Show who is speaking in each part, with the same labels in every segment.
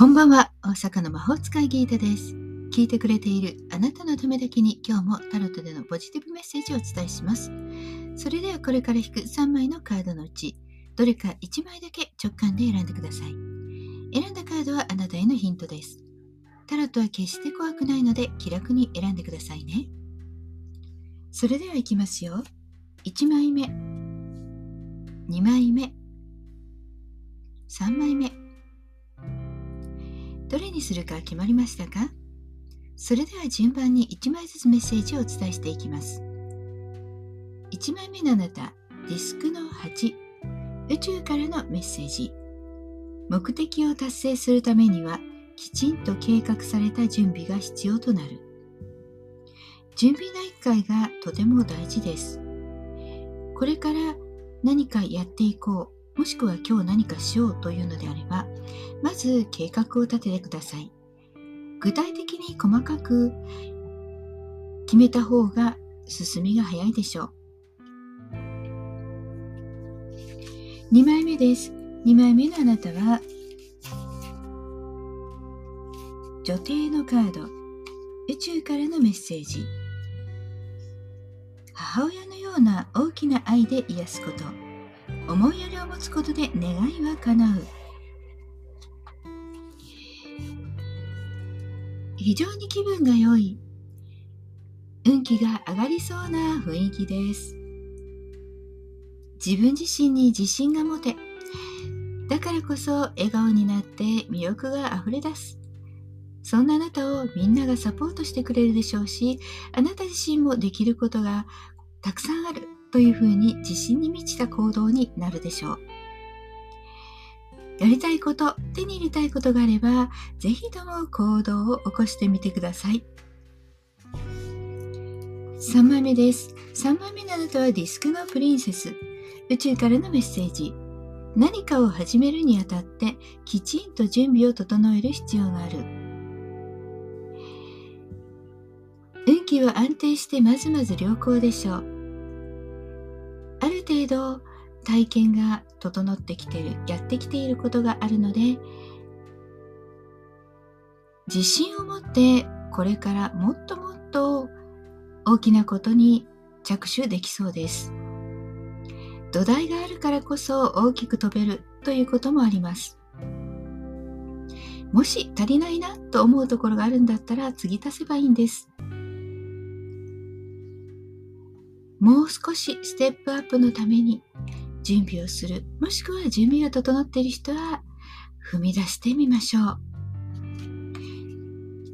Speaker 1: こんばんは、大阪の魔法使いギータです。聞いてくれているあなたのためだけに今日もタロットでのポジティブメッセージをお伝えします。それではこれから引く3枚のカードのうち、どれか1枚だけ直感で選んでください。選んだカードはあなたへのヒントです。タロットは決して怖くないので気楽に選んでくださいね。それではいきますよ。1枚目、2枚目、3枚目。どれにするか決まりましたか？それでは順番に1枚ずつメッセージをお伝えしていきます。1枚目のあなた、ディスクの8、宇宙からのメッセージ。目的を達成するためには、きちんと計画された準備が必要となる。準備内会がとても大事です。これから何かやっていこうもしくは今日何かしようというのであれば、まず計画を立ててください。具体的に細かく決めた方が進みが早いでしょう。2枚目です。2枚目のあなたは、女帝のカード、宇宙からのメッセージ。母親のような大きな愛で癒すこと。思いやりを持つことで願いは叶う。非常に気分が良い。運気が上がりそうな雰囲気です。自分自身に自信が持て。だからこそ笑顔になって魅力が溢れ出す。そんなあなたをみんながサポートしてくれるでしょうしあなた自身もできることがたくさんある。というふうに自信に満ちた行動になるでしょう。やりたいこと、手に入れたいことがあれば、ぜひとも行動を起こしてみてください。3枚目です。3枚目のあなたはディスクのプリンセス。宇宙からのメッセージ。何かを始めるにあたってきちんと準備を整える必要がある。運気は安定してまずまず良好でしょう。ある程度体験が整ってきてるやってきていることがあるので自信を持ってこれからもっともっと大きなことに着手できそうです。土台があるからこそ大きく飛べるということもあります。もし足りないなと思うところがあるんだったら次足せばいいんです。もう少しステップアップのために準備をする、もしくは準備が整っている人は踏み出してみましょう。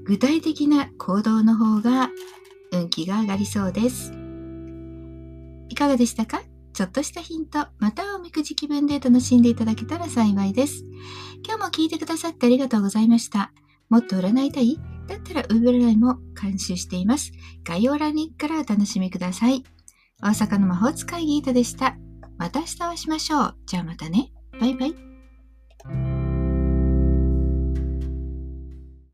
Speaker 1: 具体的な行動の方が運気が上がりそうです。いかがでしたか？ちょっとしたヒント、またはおみくじ気分で楽しんでいただけたら幸いです。今日も聞いてくださってありがとうございました。もっと占いたい？だったらウーブライも監修しています。概要欄にからお楽しみください。大阪の魔法使いギータでした。また明日お会いしましょう。じゃあまたね。バイバイ。